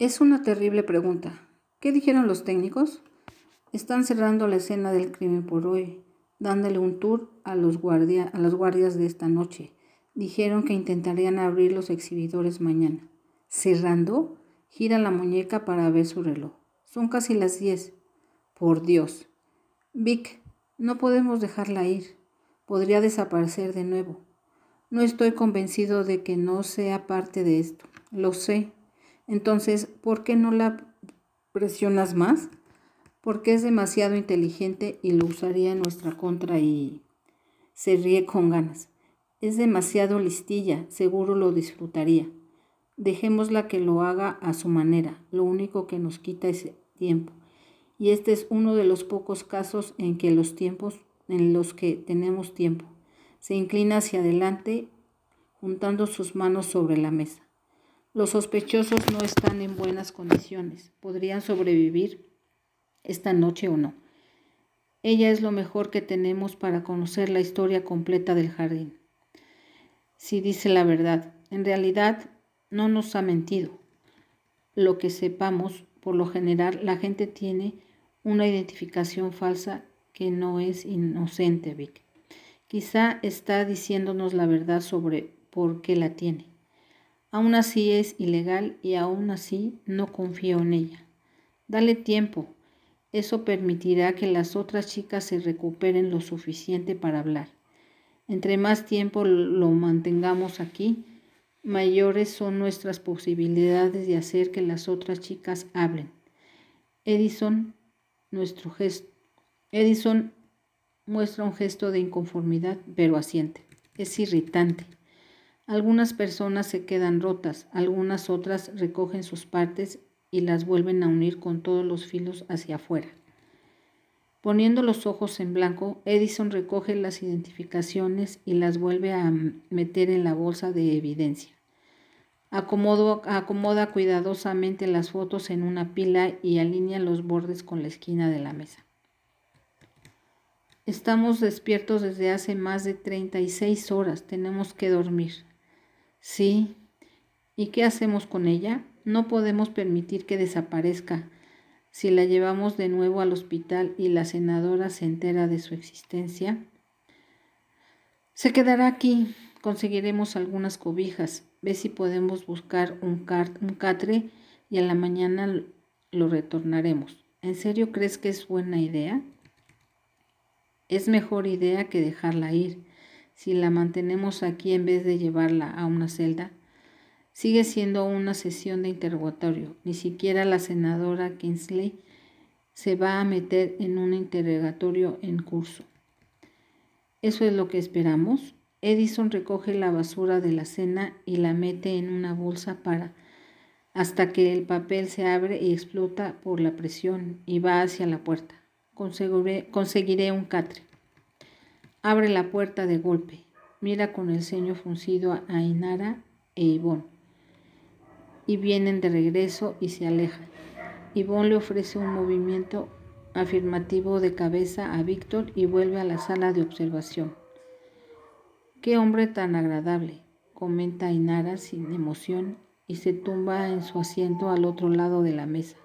Es una terrible pregunta. ¿Qué dijeron los técnicos? Están cerrando la escena del crimen por hoy, dándole un tour a, los guardia, a las guardias de esta noche. Dijeron que intentarían abrir los exhibidores mañana. ¿Cerrando? Gira la muñeca para ver su reloj. Son casi las diez. Por Dios. Vic, no podemos dejarla ir. Podría desaparecer de nuevo. No estoy convencido de que no sea parte de esto. Lo sé. Entonces, ¿por qué no la presionas más? Porque es demasiado inteligente y lo usaría en nuestra contra y se ríe con ganas. Es demasiado listilla, seguro lo disfrutaría. Dejémosla que lo haga a su manera. Lo único que nos quita es tiempo. Y este es uno de los pocos casos en que los tiempos en los que tenemos tiempo. Se inclina hacia adelante juntando sus manos sobre la mesa. Los sospechosos no están en buenas condiciones. Podrían sobrevivir esta noche o no. Ella es lo mejor que tenemos para conocer la historia completa del jardín. Si dice la verdad, en realidad no nos ha mentido. Lo que sepamos, por lo general, la gente tiene una identificación falsa que no es inocente, Vic. Quizá está diciéndonos la verdad sobre por qué la tiene. Aún así es ilegal y aún así no confío en ella. Dale tiempo. Eso permitirá que las otras chicas se recuperen lo suficiente para hablar. Entre más tiempo lo mantengamos aquí, mayores son nuestras posibilidades de hacer que las otras chicas hablen. Edison, nuestro gesto. Edison muestra un gesto de inconformidad, pero asiente. Es irritante. Algunas personas se quedan rotas, algunas otras recogen sus partes y las vuelven a unir con todos los filos hacia afuera. Poniendo los ojos en blanco, Edison recoge las identificaciones y las vuelve a meter en la bolsa de evidencia. acomoda cuidadosamente las fotos en una pila y alinea los bordes con la esquina de la mesa. Estamos despiertos desde hace más de 36 horas. Tenemos que dormir. Sí. ¿Y qué hacemos con ella? No podemos permitir que desaparezca. Si la llevamos de nuevo al hospital y la senadora se entera de su existencia, se quedará aquí. Conseguiremos algunas cobijas. Ve si podemos buscar un, un catre y a la mañana lo retornaremos. ¿En serio crees que es buena idea? Es mejor idea que dejarla ir. Si la mantenemos aquí en vez de llevarla a una celda, sigue siendo una sesión de interrogatorio. Ni siquiera la senadora Kingsley se va a meter en un interrogatorio en curso. ¿Eso es lo que esperamos? Edison recoge la basura de la cena y la mete en una bolsa para hasta que el papel se abre y explota por la presión y va hacia la puerta conseguiré, un catre. Abre la puerta de golpe. Mira con el ceño fruncido a Inara e Ivonne. Y vienen de regreso y se alejan. Ivonne le ofrece un movimiento afirmativo de cabeza a Víctor y vuelve a la sala de observación. Qué hombre tan agradable, comenta Inara sin emoción y se tumba en su asiento al otro lado de la mesa.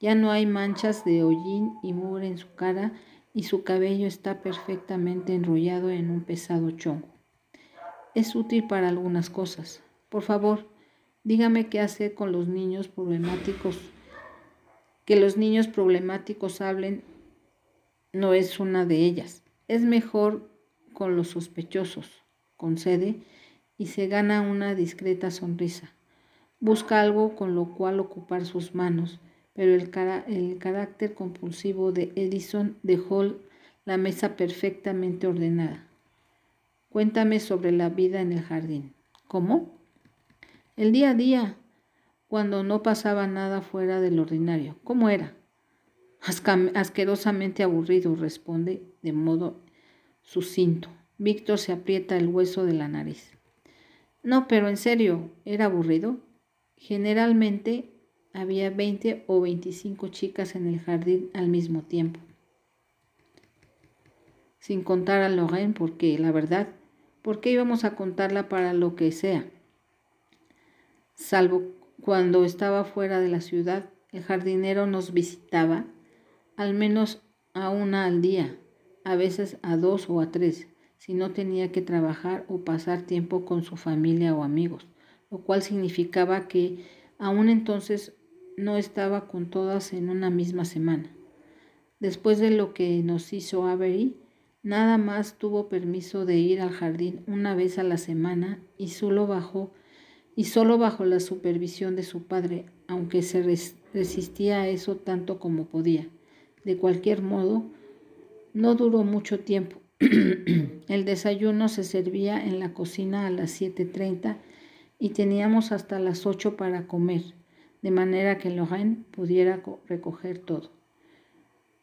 Ya no hay manchas de hollín y mugre en su cara y su cabello está perfectamente enrollado en un pesado chongo. Es útil para algunas cosas. Por favor, dígame qué hacer con los niños problemáticos. Que los niños problemáticos hablen no es una de ellas. Es mejor con los sospechosos, concede y se gana una discreta sonrisa. Busca algo con lo cual ocupar sus manos pero el, el carácter compulsivo de Edison dejó la mesa perfectamente ordenada. Cuéntame sobre la vida en el jardín. ¿Cómo? El día a día, cuando no pasaba nada fuera del ordinario. ¿Cómo era? asquerosamente aburrido, responde de modo sucinto. Víctor se aprieta el hueso de la nariz. No, pero en serio, ¿era aburrido? Generalmente había 20 o 25 chicas en el jardín al mismo tiempo. Sin contar a Lorraine, porque la verdad, ¿por qué íbamos a contarla para lo que sea? Salvo cuando estaba fuera de la ciudad, el jardinero nos visitaba al menos a una al día, a veces a dos o a tres, si no tenía que trabajar o pasar tiempo con su familia o amigos, lo cual significaba que aún entonces no estaba con todas en una misma semana. Después de lo que nos hizo Avery, nada más tuvo permiso de ir al jardín una vez a la semana y solo bajo y solo bajo la supervisión de su padre, aunque se resistía a eso tanto como podía. De cualquier modo, no duró mucho tiempo. El desayuno se servía en la cocina a las 7.30 y teníamos hasta las 8 para comer, de manera que Lorraine pudiera recoger todo.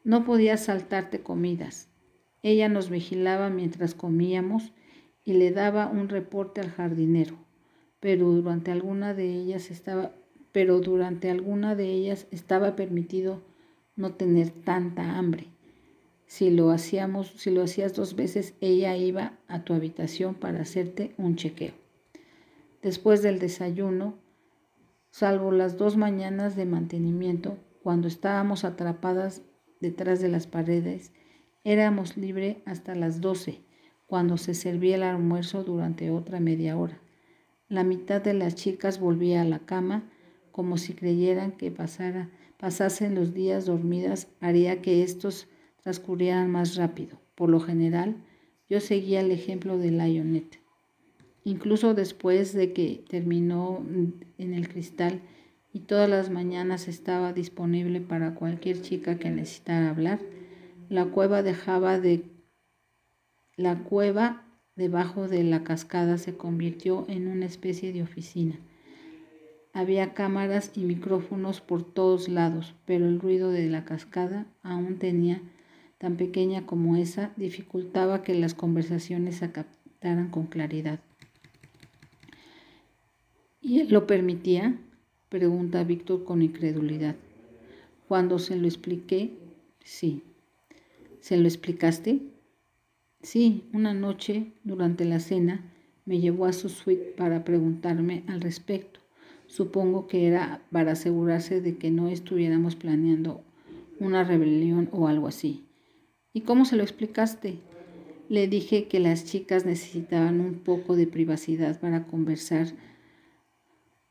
No podía saltarte comidas. Ella nos vigilaba mientras comíamos y le daba un reporte al jardinero, pero durante alguna de ellas estaba pero durante alguna de ellas estaba permitido no tener tanta hambre. Si lo hacíamos, si lo hacías dos veces, ella iba a tu habitación para hacerte un chequeo. Después del desayuno, salvo las dos mañanas de mantenimiento, cuando estábamos atrapadas detrás de las paredes, éramos libres hasta las doce, cuando se servía el almuerzo durante otra media hora. La mitad de las chicas volvía a la cama como si creyeran que pasara, pasasen los días dormidas haría que estos transcurrieran más rápido. Por lo general, yo seguía el ejemplo de Lionette. Incluso después de que terminó en el cristal y todas las mañanas estaba disponible para cualquier chica que necesitara hablar, la cueva dejaba de la cueva debajo de la cascada se convirtió en una especie de oficina. Había cámaras y micrófonos por todos lados, pero el ruido de la cascada, aún tenía tan pequeña como esa, dificultaba que las conversaciones se captaran con claridad. ¿Y él lo permitía? pregunta Víctor con incredulidad. Cuando se lo expliqué, sí. ¿Se lo explicaste? Sí, una noche, durante la cena, me llevó a su suite para preguntarme al respecto. Supongo que era para asegurarse de que no estuviéramos planeando una rebelión o algo así. ¿Y cómo se lo explicaste? Le dije que las chicas necesitaban un poco de privacidad para conversar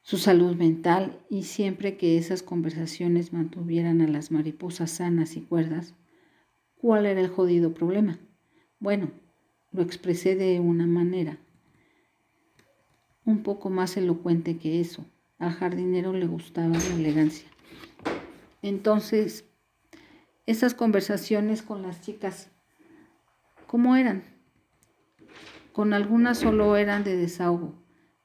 su salud mental y siempre que esas conversaciones mantuvieran a las mariposas sanas y cuerdas, ¿cuál era el jodido problema? Bueno, lo expresé de una manera un poco más elocuente que eso. Al jardinero le gustaba la elegancia. Entonces, esas conversaciones con las chicas, ¿cómo eran? Con algunas solo eran de desahogo.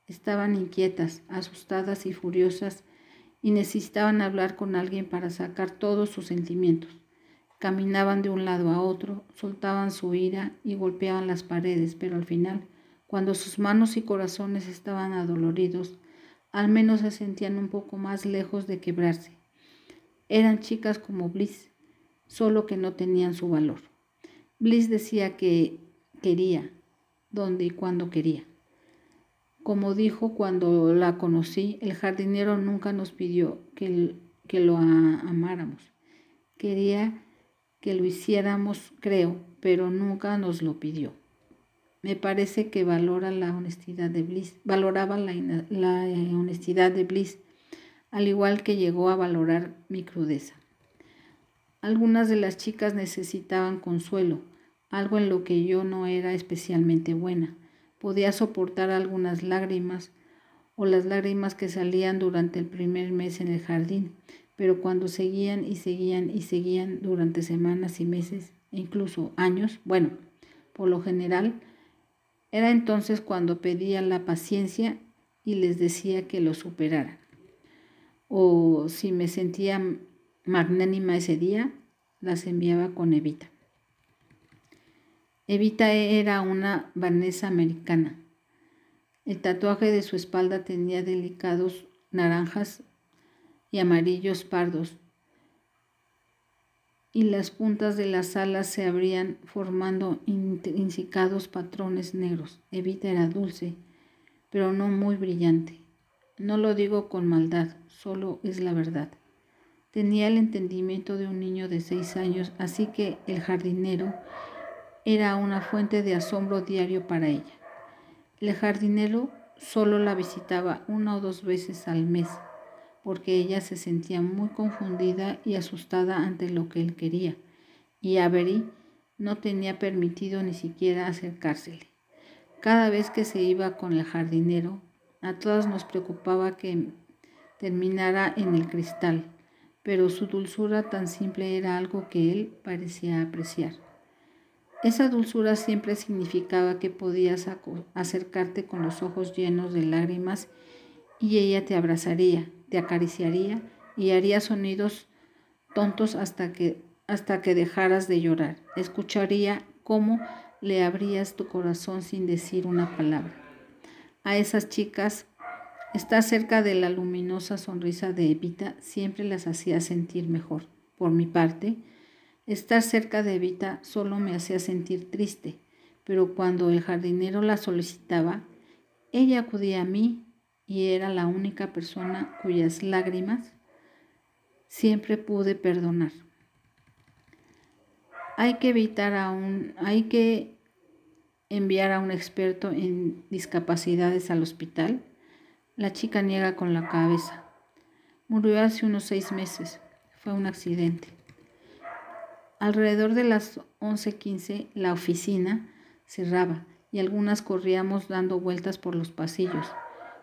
Estaban inquietas, asustadas y furiosas y necesitaban hablar con alguien para sacar todos sus sentimientos. Caminaban de un lado a otro, soltaban su ira y golpeaban las paredes, pero al final, cuando sus manos y corazones estaban adoloridos, al menos se sentían un poco más lejos de quebrarse. Eran chicas como Bliss, solo que no tenían su valor. Bliss decía que quería, donde y cuando quería. Como dijo cuando la conocí, el jardinero nunca nos pidió que, que lo amáramos. Quería que lo hiciéramos, creo, pero nunca nos lo pidió. Me parece que valora la honestidad de Bliss, valoraba la, la eh, honestidad de Bliss, al igual que llegó a valorar mi crudeza. Algunas de las chicas necesitaban consuelo, algo en lo que yo no era especialmente buena. Podía soportar algunas lágrimas o las lágrimas que salían durante el primer mes en el jardín, pero cuando seguían y seguían y seguían durante semanas y meses, e incluso años, bueno, por lo general, era entonces cuando pedía la paciencia y les decía que lo superaran. O si me sentía magnánima ese día, las enviaba con Evita. Evita era una vanesa americana. El tatuaje de su espalda tenía delicados naranjas y amarillos pardos y las puntas de las alas se abrían formando intrincados patrones negros. Evita era dulce, pero no muy brillante. No lo digo con maldad, solo es la verdad. Tenía el entendimiento de un niño de seis años, así que el jardinero era una fuente de asombro diario para ella. El jardinero solo la visitaba una o dos veces al mes, porque ella se sentía muy confundida y asustada ante lo que él quería, y Avery no tenía permitido ni siquiera acercársele. Cada vez que se iba con el jardinero, a todas nos preocupaba que terminara en el cristal, pero su dulzura tan simple era algo que él parecía apreciar. Esa dulzura siempre significaba que podías acercarte con los ojos llenos de lágrimas y ella te abrazaría, te acariciaría y haría sonidos tontos hasta que, hasta que dejaras de llorar. Escucharía cómo le abrías tu corazón sin decir una palabra a esas chicas, estar cerca de la luminosa sonrisa de Evita siempre las hacía sentir mejor. Por mi parte, estar cerca de Evita solo me hacía sentir triste, pero cuando el jardinero la solicitaba, ella acudía a mí y era la única persona cuyas lágrimas siempre pude perdonar. Hay que evitar aún, hay que enviar a un experto en discapacidades al hospital? La chica niega con la cabeza. Murió hace unos seis meses. Fue un accidente. Alrededor de las 11:15 la oficina cerraba y algunas corríamos dando vueltas por los pasillos.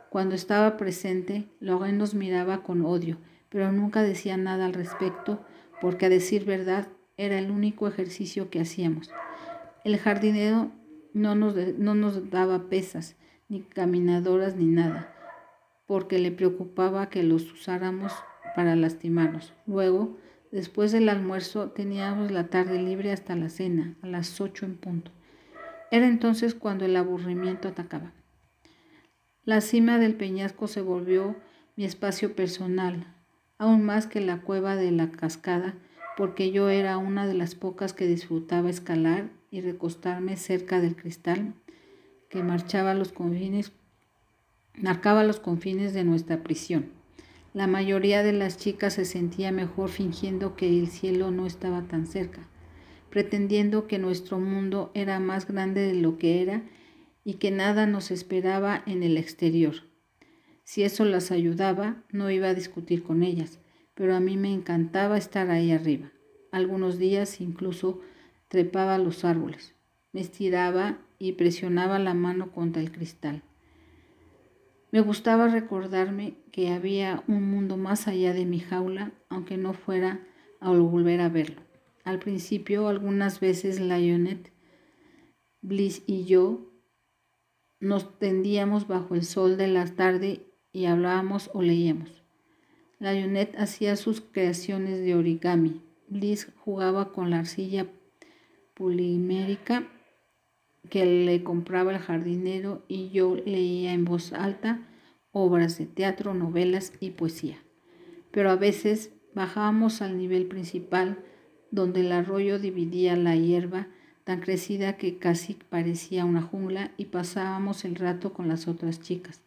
Cuando estaba presente, Logan nos miraba con odio, pero nunca decía nada al respecto porque a decir verdad era el único ejercicio que hacíamos. El jardinero no nos, no nos daba pesas, ni caminadoras, ni nada, porque le preocupaba que los usáramos para lastimarnos. Luego, después del almuerzo, teníamos la tarde libre hasta la cena, a las ocho en punto. Era entonces cuando el aburrimiento atacaba. La cima del peñasco se volvió mi espacio personal, aún más que la cueva de la cascada, porque yo era una de las pocas que disfrutaba escalar y recostarme cerca del cristal que marchaba los confines, marcaba los confines de nuestra prisión. La mayoría de las chicas se sentía mejor fingiendo que el cielo no estaba tan cerca, pretendiendo que nuestro mundo era más grande de lo que era y que nada nos esperaba en el exterior. Si eso las ayudaba, no iba a discutir con ellas, pero a mí me encantaba estar ahí arriba. Algunos días incluso trepaba a los árboles, me estiraba y presionaba la mano contra el cristal. Me gustaba recordarme que había un mundo más allá de mi jaula, aunque no fuera a volver a verlo. Al principio, algunas veces Lionette, Bliss y yo nos tendíamos bajo el sol de la tarde y hablábamos o leíamos. Lionette hacía sus creaciones de origami. Bliss jugaba con la arcilla polimérica que le compraba el jardinero y yo leía en voz alta obras de teatro, novelas y poesía. Pero a veces bajábamos al nivel principal donde el arroyo dividía la hierba tan crecida que casi parecía una jungla y pasábamos el rato con las otras chicas.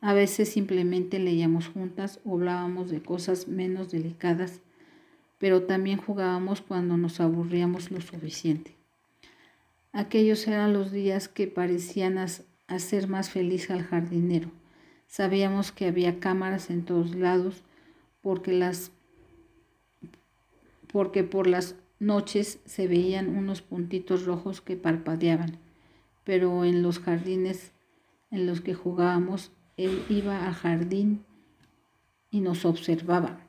A veces simplemente leíamos juntas o hablábamos de cosas menos delicadas pero también jugábamos cuando nos aburríamos lo suficiente. Aquellos eran los días que parecían hacer más feliz al jardinero. Sabíamos que había cámaras en todos lados porque, las, porque por las noches se veían unos puntitos rojos que parpadeaban, pero en los jardines en los que jugábamos, él iba al jardín y nos observaba.